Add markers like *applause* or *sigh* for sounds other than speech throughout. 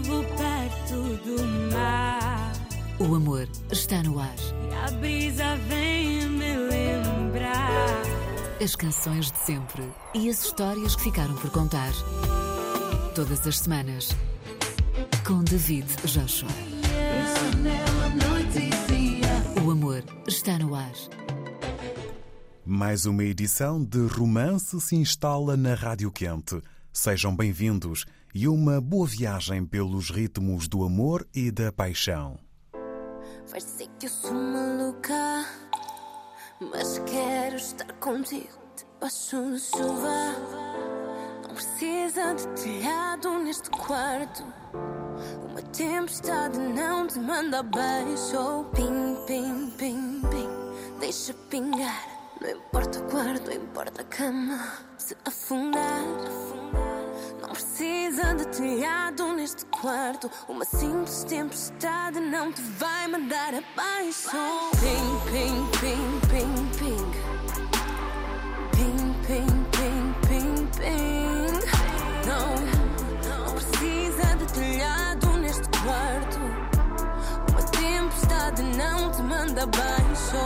vivo perto do mar. O amor está no ar. E a brisa vem me lembrar. As canções de sempre e as histórias que ficaram por contar. Todas as semanas. Com David Joshua. O amor está no ar. Mais uma edição de Romance se instala na Rádio Quente. Sejam bem-vindos e uma boa viagem pelos ritmos do amor e da paixão. Vai ser que eu sou maluca, mas quero estar contigo debaixo da chuva. Não precisa de telhado neste quarto. Uma tempestade não te manda beijo. Pim, pim, pim, pim, deixa pingar. Não importa o quarto, importa a cama. Se afundar, não precisa de telhado neste quarto. Uma simples tempestade não te vai mandar abaixo. Ping, ping, ping, ping, ping. Ping, ping, ping, ping, ping. Não, não precisa de telhado neste quarto. Uma tempestade não te manda abaixo.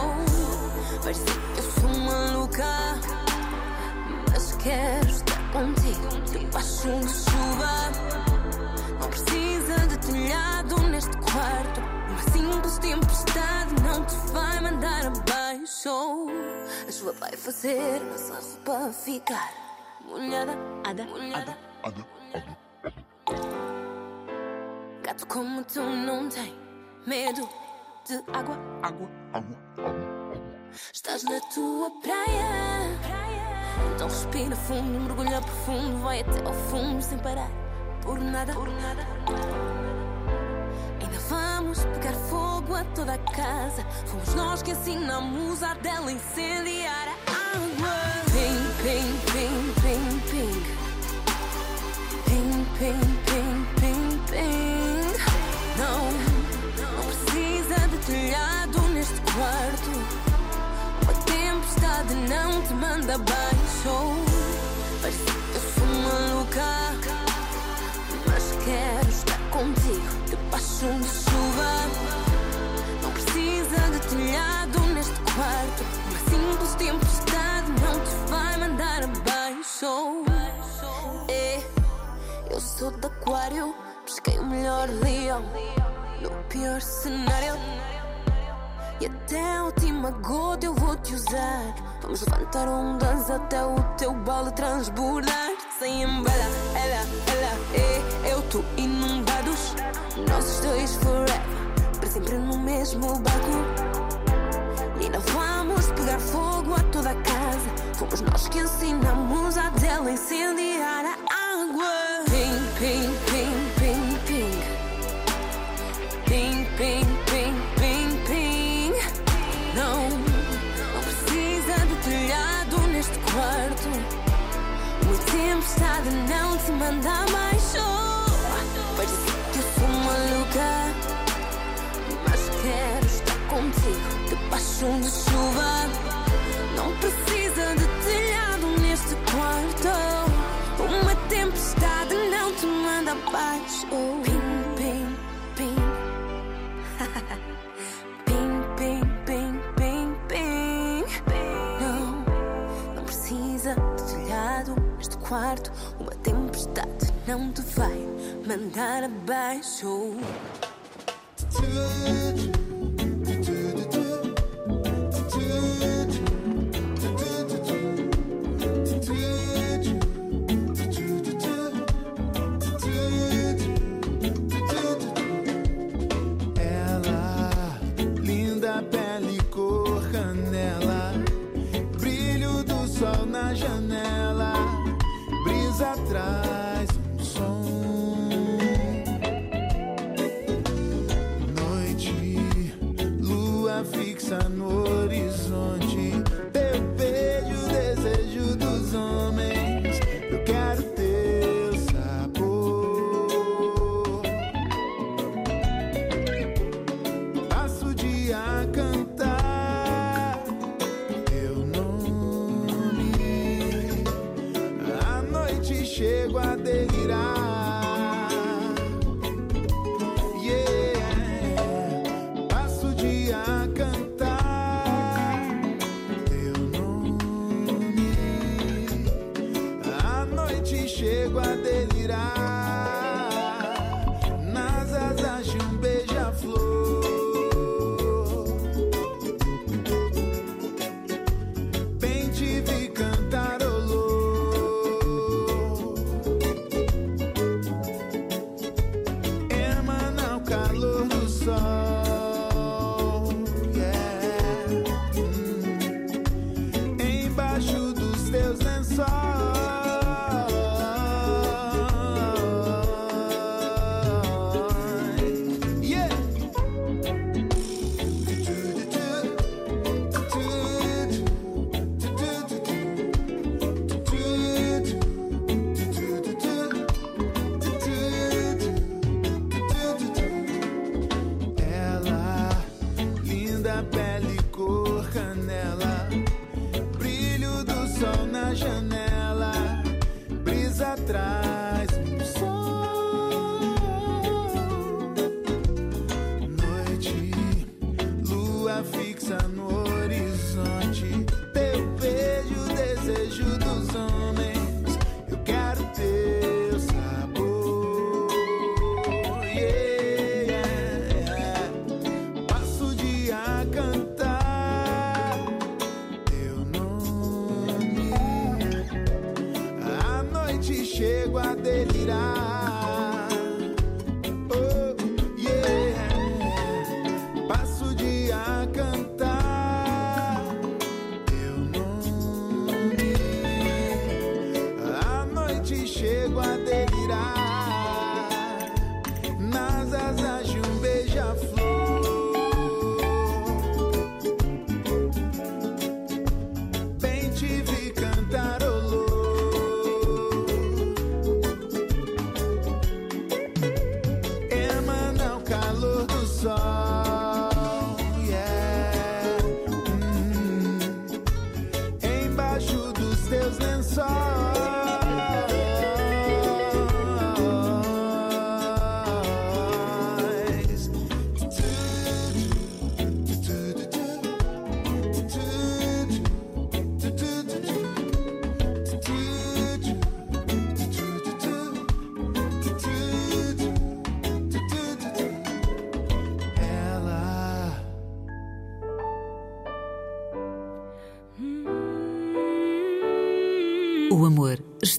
Parece que eu sou maluca, mas quero contigo debaixo de chuva. Não precisa de telhado neste quarto. Uma simples tempestade não te vai mandar abaixo. A chuva vai fazer nossa roupa ficar molhada, ada, molhada. Gato como tu não tem medo de água. Água, água, água. Estás na tua praia. Então respira fundo, mergulha profundo, vai até ao fundo sem parar. Por nada, por nada. Ainda vamos pegar fogo a toda a casa. Fomos nós que ensinamos a dela incendiar a água. Ping, ping, ping, ping, ping. Ping, ping, ping, ping, ping. Não, não precisa de telhado neste quarto. Tempestade não te manda baixo. Parece que eu sou maluca, mas quero estar contigo debaixo de chuva. Não precisa de telhado neste quarto. Uma simples tempestade não te vai mandar abaixo. É, eu sou de aquário, pesquei o melhor leão. No pior cenário. E até a última gota eu vou te usar. Vamos levantar ondas até o teu balde transbordar. Sem embala, ela, ela, é, eu, tu inundados. Nós os dois forever, para sempre no mesmo barco. E ainda vamos pegar fogo a toda a casa. Fomos nós que ensinamos a dela incendiar a água. Ping, ping, tempestade não te manda mais Parece que eu sou maluca, mas quero estar contigo debaixo de chuva. Não precisa de telhado neste quarto. Uma tempestade não te manda abaixo. Ping, ping, ping. *laughs* neste quarto. Uma tempestade não te vai mandar abaixo.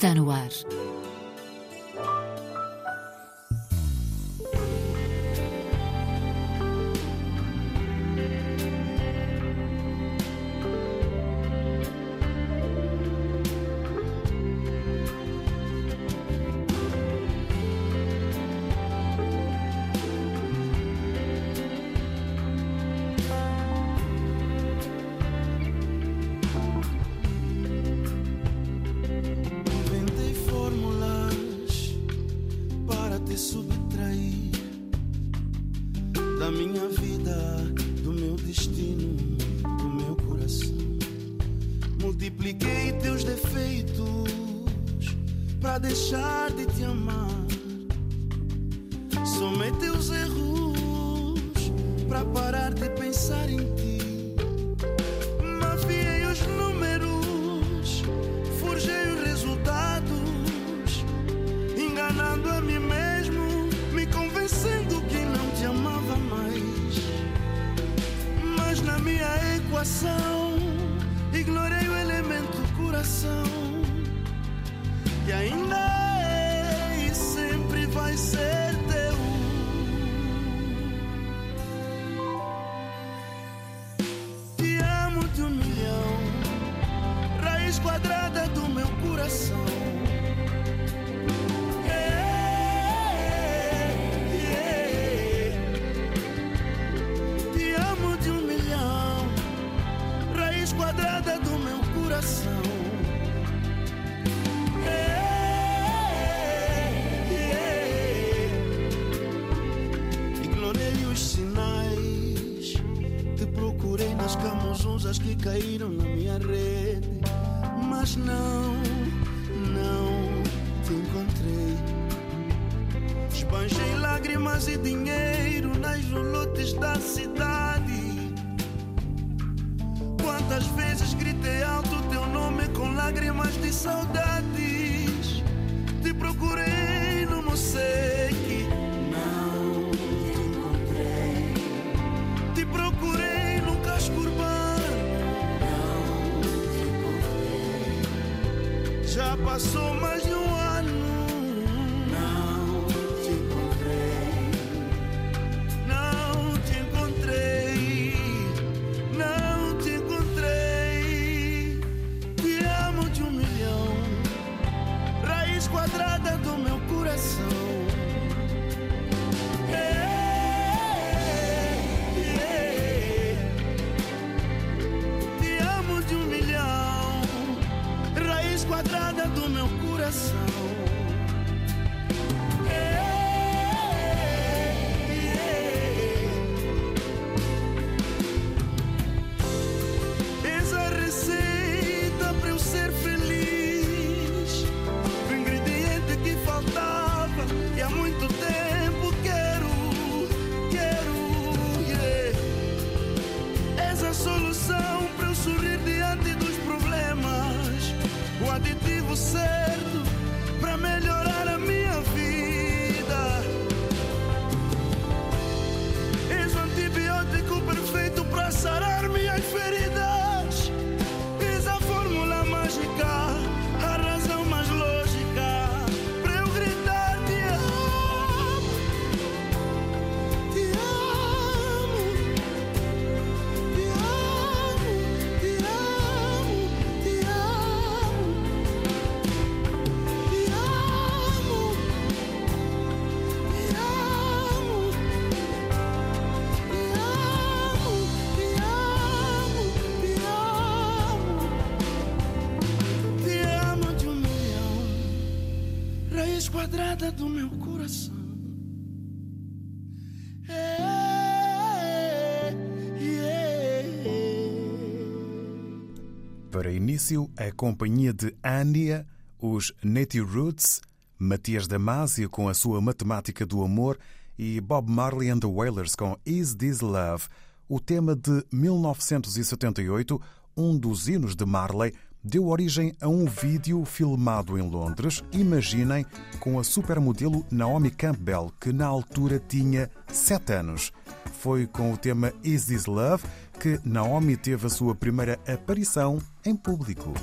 Está no ar. coração. É, é, é. Ignorei os sinais, te procurei nas camuzonzas que caíram na minha rede, mas não, não te encontrei. Esbanjei lágrimas e dinheiro mas de saudade. do meu coração. Para início, a companhia de Ania, os Native Roots, Matias Damasio com a sua Matemática do Amor e Bob Marley and the Wailers com Is This Love, o tema de 1978, um dos hinos de Marley, deu origem a um vídeo filmado em Londres, imaginem, com a supermodelo Naomi Campbell, que na altura tinha 7 anos. Foi com o tema Is This Love que Naomi teve a sua primeira aparição em público.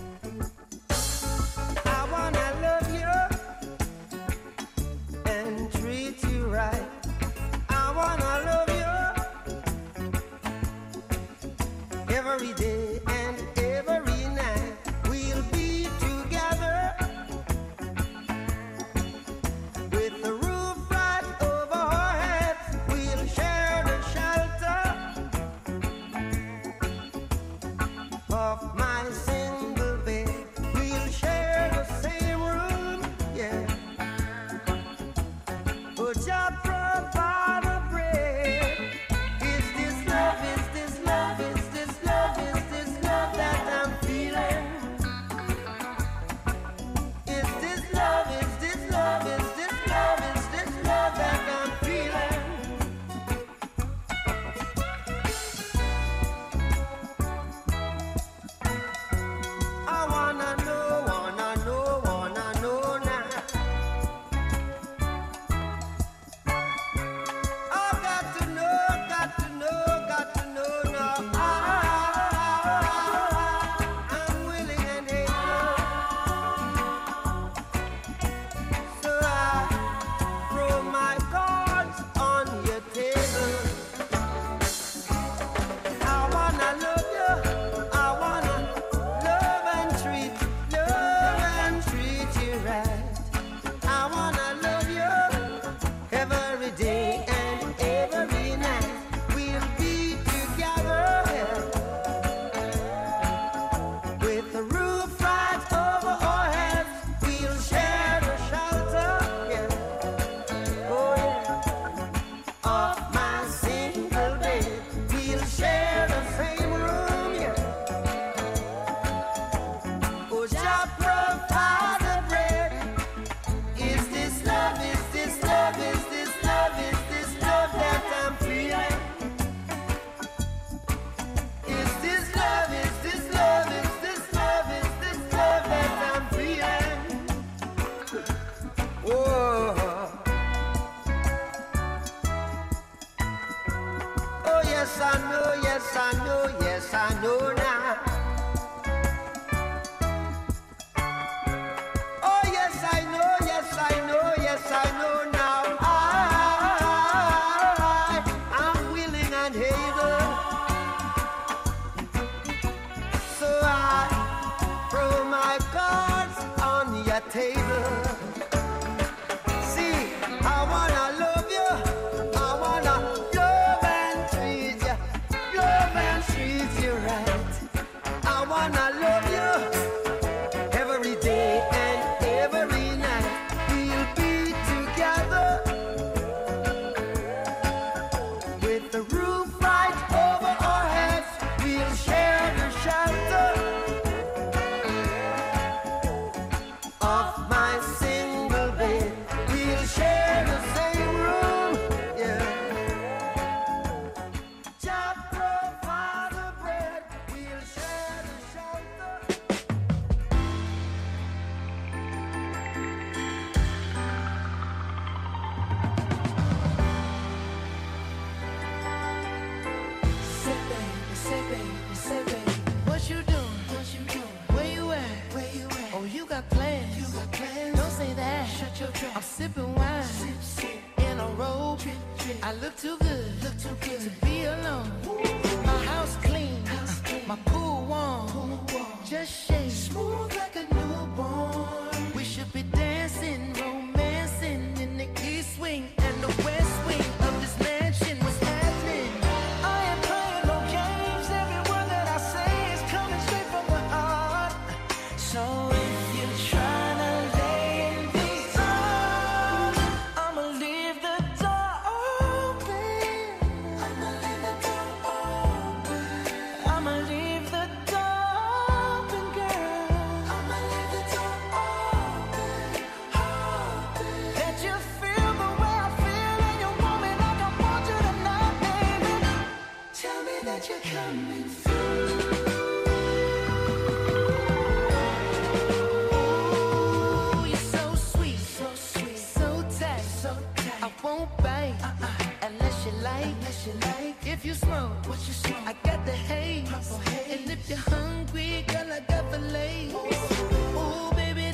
Uh-uh. unless you like, unless you like. If you smoke, what you smoke? I got the haze. haze. And if you're hungry, girl, I got the lace. Oh, baby.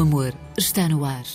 Amor está no ar.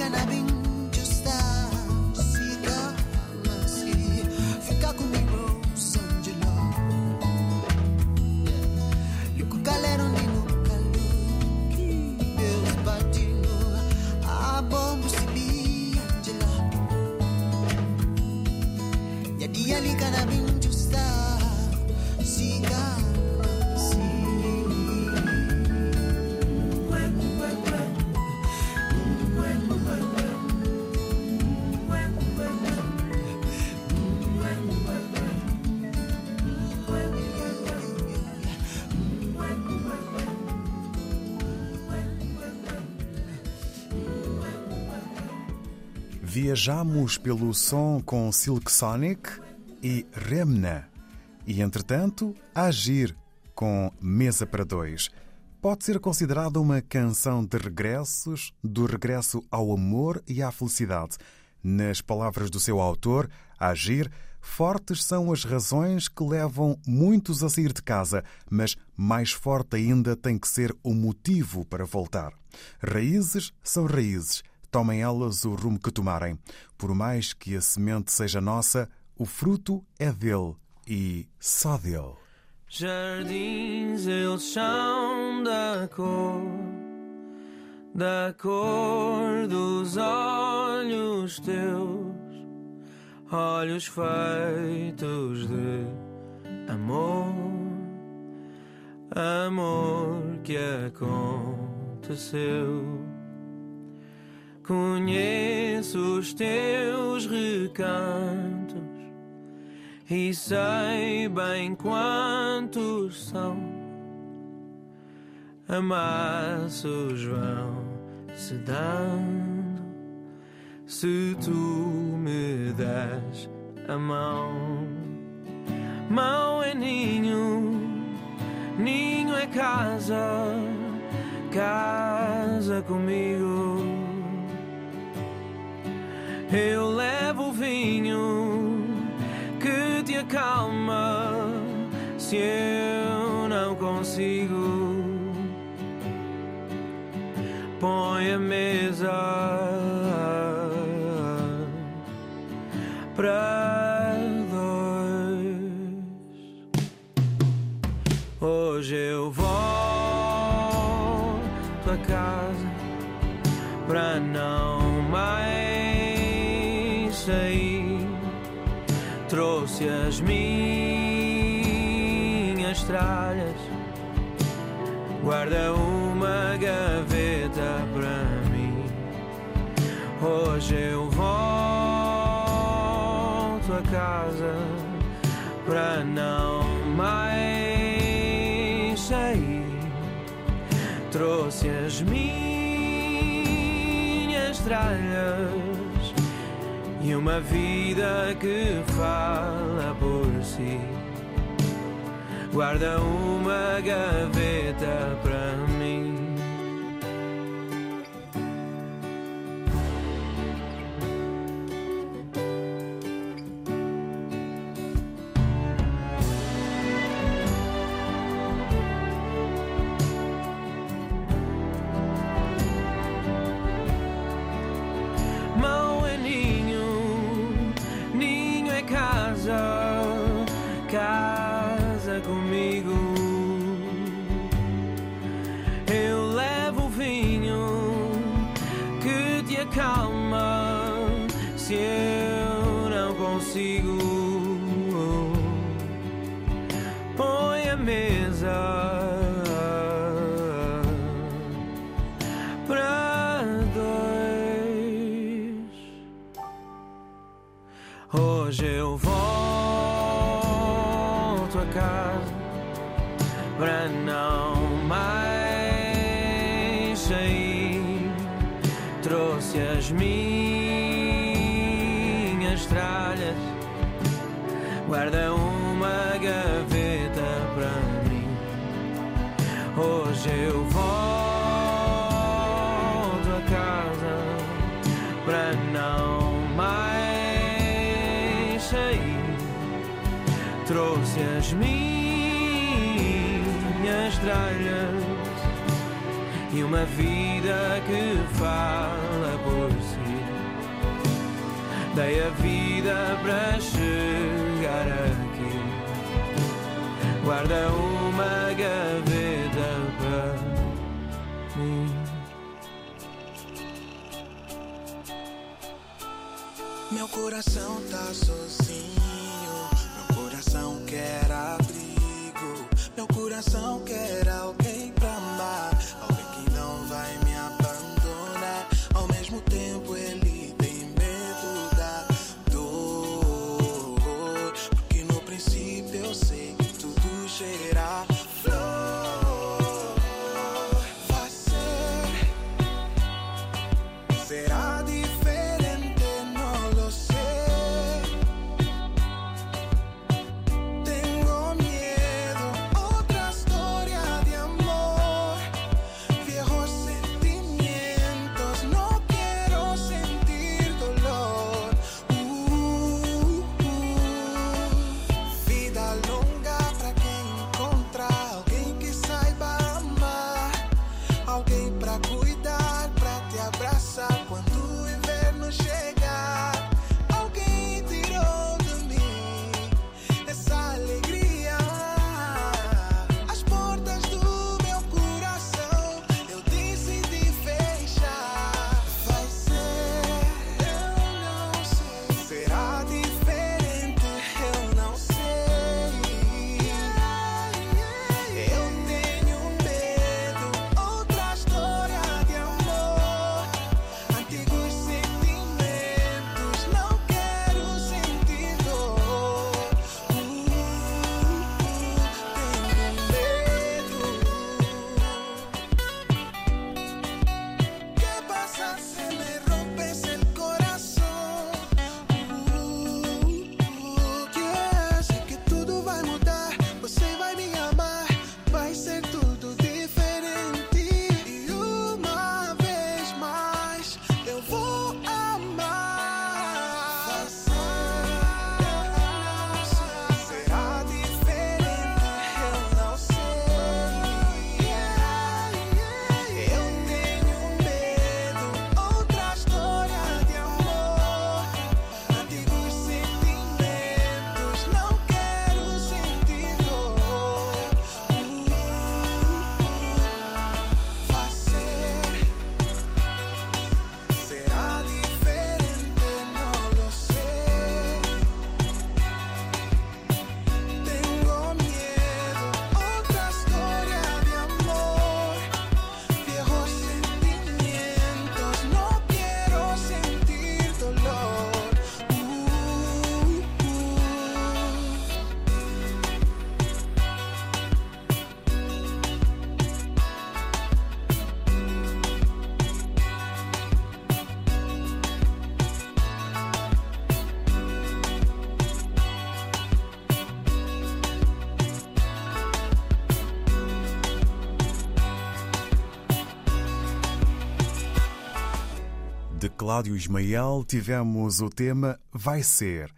gonna be Viajamos pelo som com Silk Sonic e Remna. E, entretanto, Agir com Mesa para Dois. Pode ser considerada uma canção de regressos, do regresso ao amor e à felicidade. Nas palavras do seu autor, Agir, fortes são as razões que levam muitos a sair de casa, mas mais forte ainda tem que ser o motivo para voltar. Raízes são raízes, tomem elas o rumo que tomarem. Por mais que a semente seja nossa, o fruto é dele e só dele. Jardins eles são da cor, da cor dos olhos teus, olhos feitos de amor, amor que aconteceu. Conheço os teus recantos e sei bem quantos são. Amassos vão se dando se tu me das a mão. Mão é ninho, ninho é casa, casa comigo. Eu levo o vinho que te acalma se eu não consigo. Põe a mesa para dois. Hoje eu volto a casa para não mais saí, trouxe as minhas tralhas, guarda uma gaveta para mim. Hoje eu volto a casa para não mais sair, trouxe as minhas tralhas e uma vida que fala por si. Guarda uma gaveta para mim. Cláudio Ismael tivemos o tema Vai Ser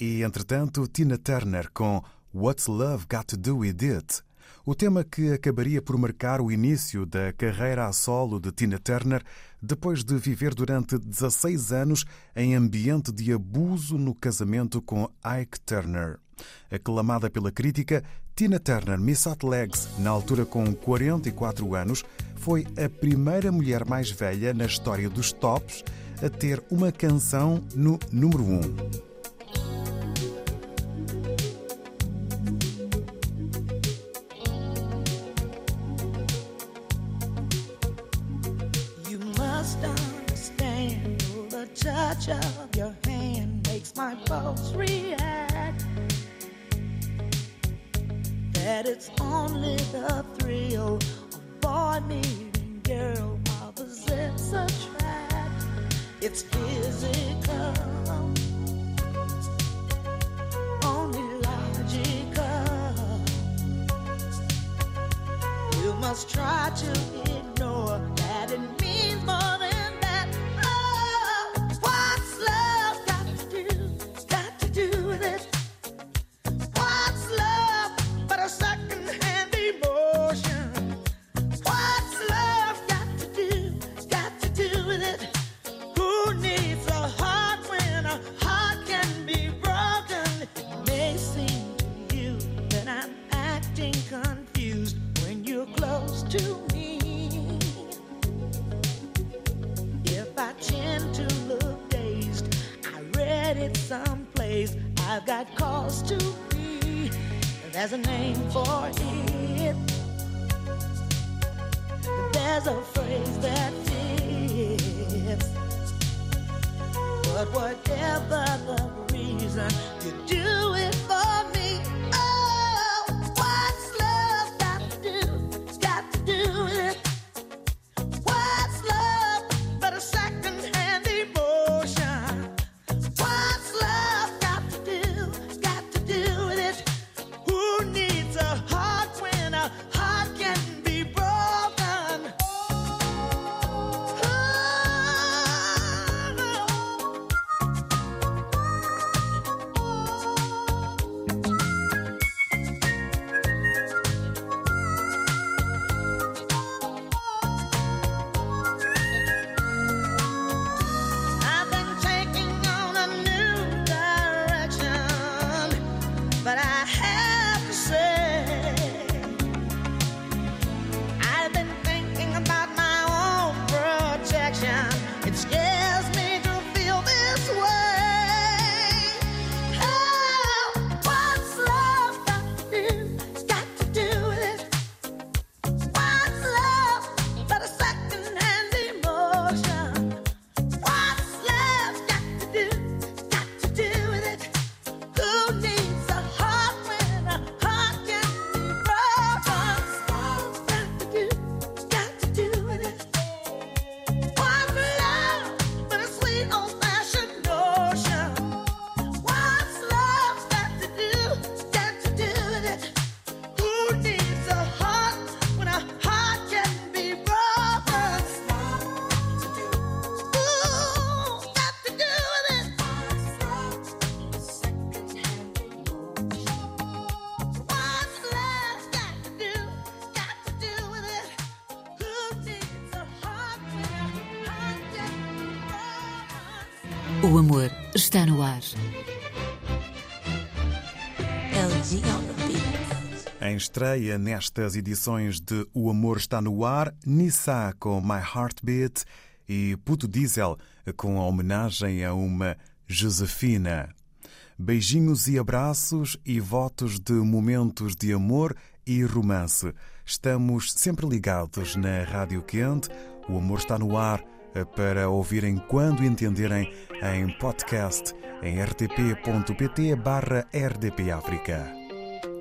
e, entretanto, Tina Turner com What's Love Got to Do With It? O tema que acabaria por marcar o início da carreira a solo de Tina Turner depois de viver durante 16 anos em ambiente de abuso no casamento com Ike Turner. Aclamada pela crítica, Tina Turner, Miss Hot Legs, na altura com 44 anos, foi a primeira mulher mais velha na história dos tops a ter uma canção no número 1. You must understand the touch of your hand makes my pulse react. That it's only the thrill boy meeting girl attract. It's physical, only logical. You must try to O amor está no ar. Em estreia nestas edições de O Amor Está no Ar, Nissa com My Heartbeat e Puto Diesel com a homenagem a uma Josefina. Beijinhos e abraços e votos de momentos de amor e romance. Estamos sempre ligados na Rádio Quente. O Amor está no ar para ouvirem quando entenderem em podcast em rtp.pt barra RDP África.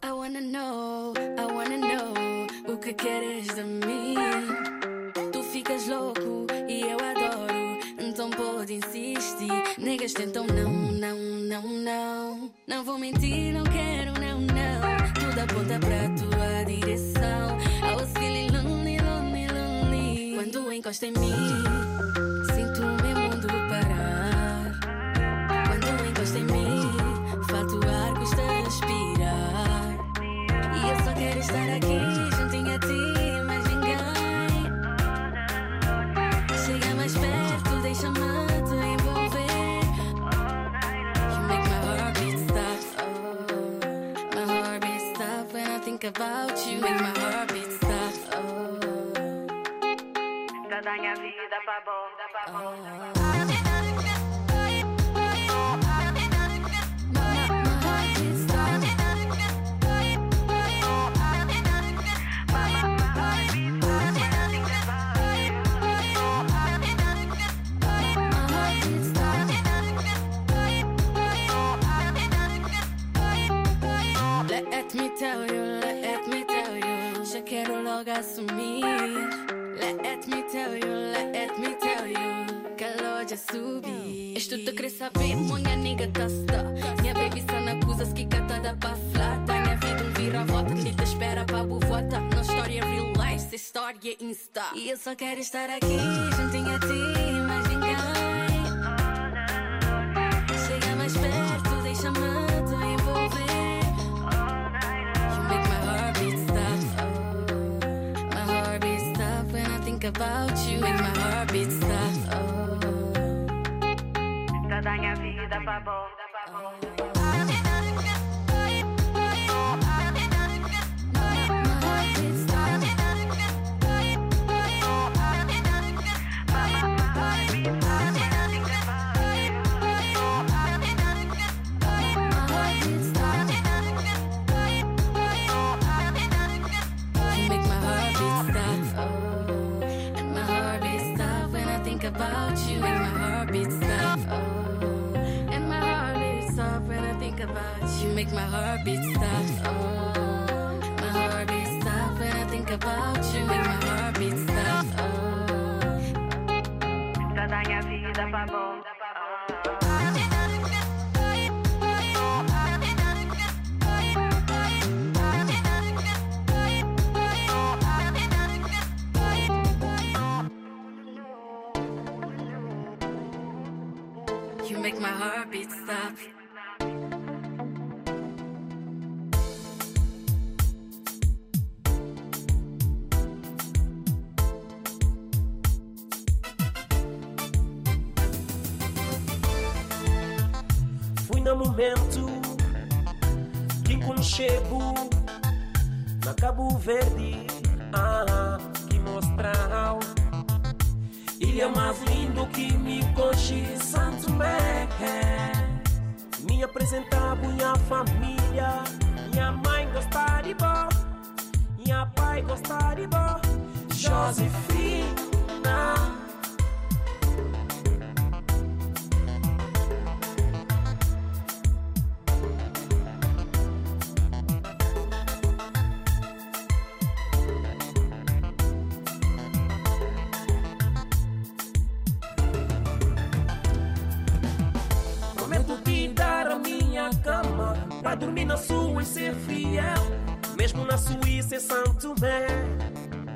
I wanna know, I wanna know o que queres de mim. Tu ficas louco e eu adoro, então pode insistir. Negas tentam, não, não, não, não. Não vou mentir, não quero, não, não. Tudo aponta pra tua direção encosta em mim. Sinto o meu mundo parar. Quando encosta em mim, falta o ar, custa respirar. E eu só quero estar aqui, juntinho a ti, mas ninguém. Chega mais perto, deixa-me te envolver. You make my heart beat stop. Oh, my heart beat stop when I think about you. Make my heart minha vida quero estar aqui, juntinho a ti, mas ninguém. Chega mais perto, deixa-me te envolver. You make my heartbeat stop. Oh, my heartbeat stop when I think about you. Make my heartbeat stop. Oh, Toda minha vida pra bom, Make my heartbeat stop. Oh, my heartbeat stop when I think about you. Make my heartbeat stop. Oh. Momento que conchego na Cabo Verde, ah, que mostral. Ilha mais lindo que me conche Santo Tomé. Me apresentar minha família, minha mãe gostar de bom, minha pai gostar de bom, Josefina. Pra dormir na sua e ser fiel Mesmo na Suíça e Santo Tomé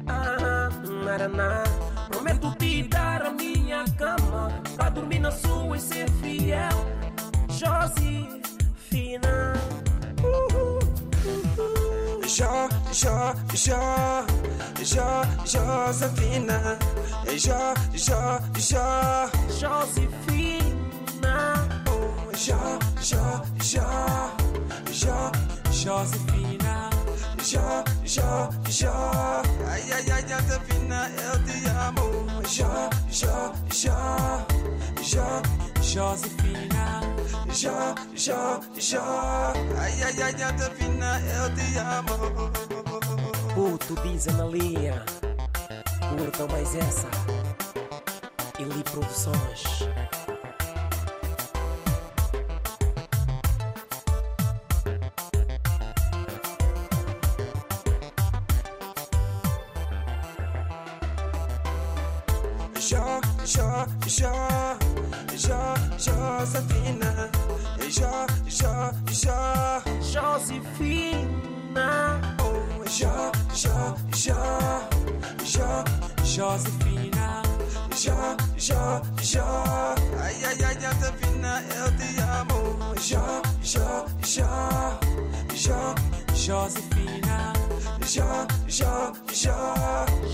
ah, naraná. Prometo te dar a minha cama Pra dormir na sua e ser fiel Josefina uhul. Jo, Jo, Jo, Jo, Josefina. Jo, Jo, Jo, Josefina Jo, Jo, Jo, Jo, Josefina. Jo, Jo, Jo, ai, ai, ai, Josefina, eu te amo. Jo, Jo, Jo, Jo, Josefina. Jo, Jo, Jo, ai, ai, ai, Josefina, eu te amo. Puto diz Analia Curtam mais essa Ili Produções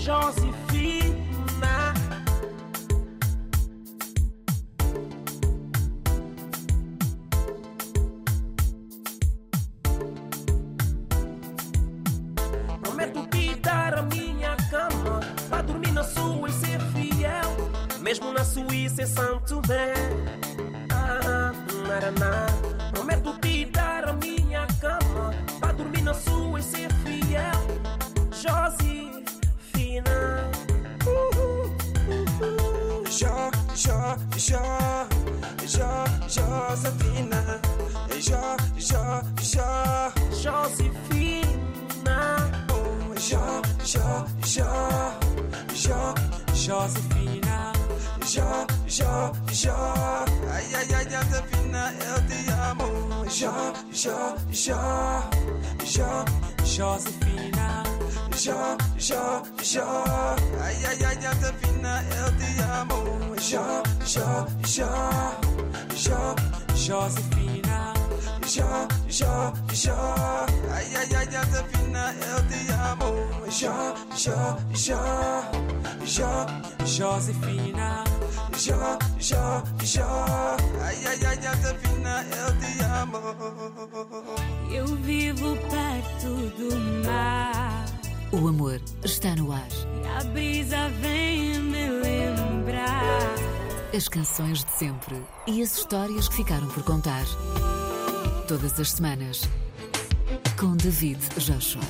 Jo. Josefina Jo, Jo, Jo, Josefina. Jo, Jo, Jo, Josefina. oh, Jo, Jo, Jo, Jo, Josefina. Jo, Jo, Jo, ai, ai, ai, Josefina, eu te amo. Jo, Jo, Jo, Jo, Josefina. Jo, Jo, Jo, ai, ai, ai, Josefina, eu te amo. Jo, Jo, Jo, Jo, Josefina. Jo, Jo, Jo, ai, ai, ai, Josefina, eu te amo. Jo, Jo, Jo, Jo, Josefina. Jo, Jo, Jo, ai, ai, ai, Josefina, eu te amo. Eu vivo perto do mar O amor está no ar. e a brisa vem me lembrar. As canções de sempre e as histórias que ficaram por contar. Todas as semanas. Com David Joshua.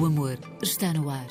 O amor está no ar.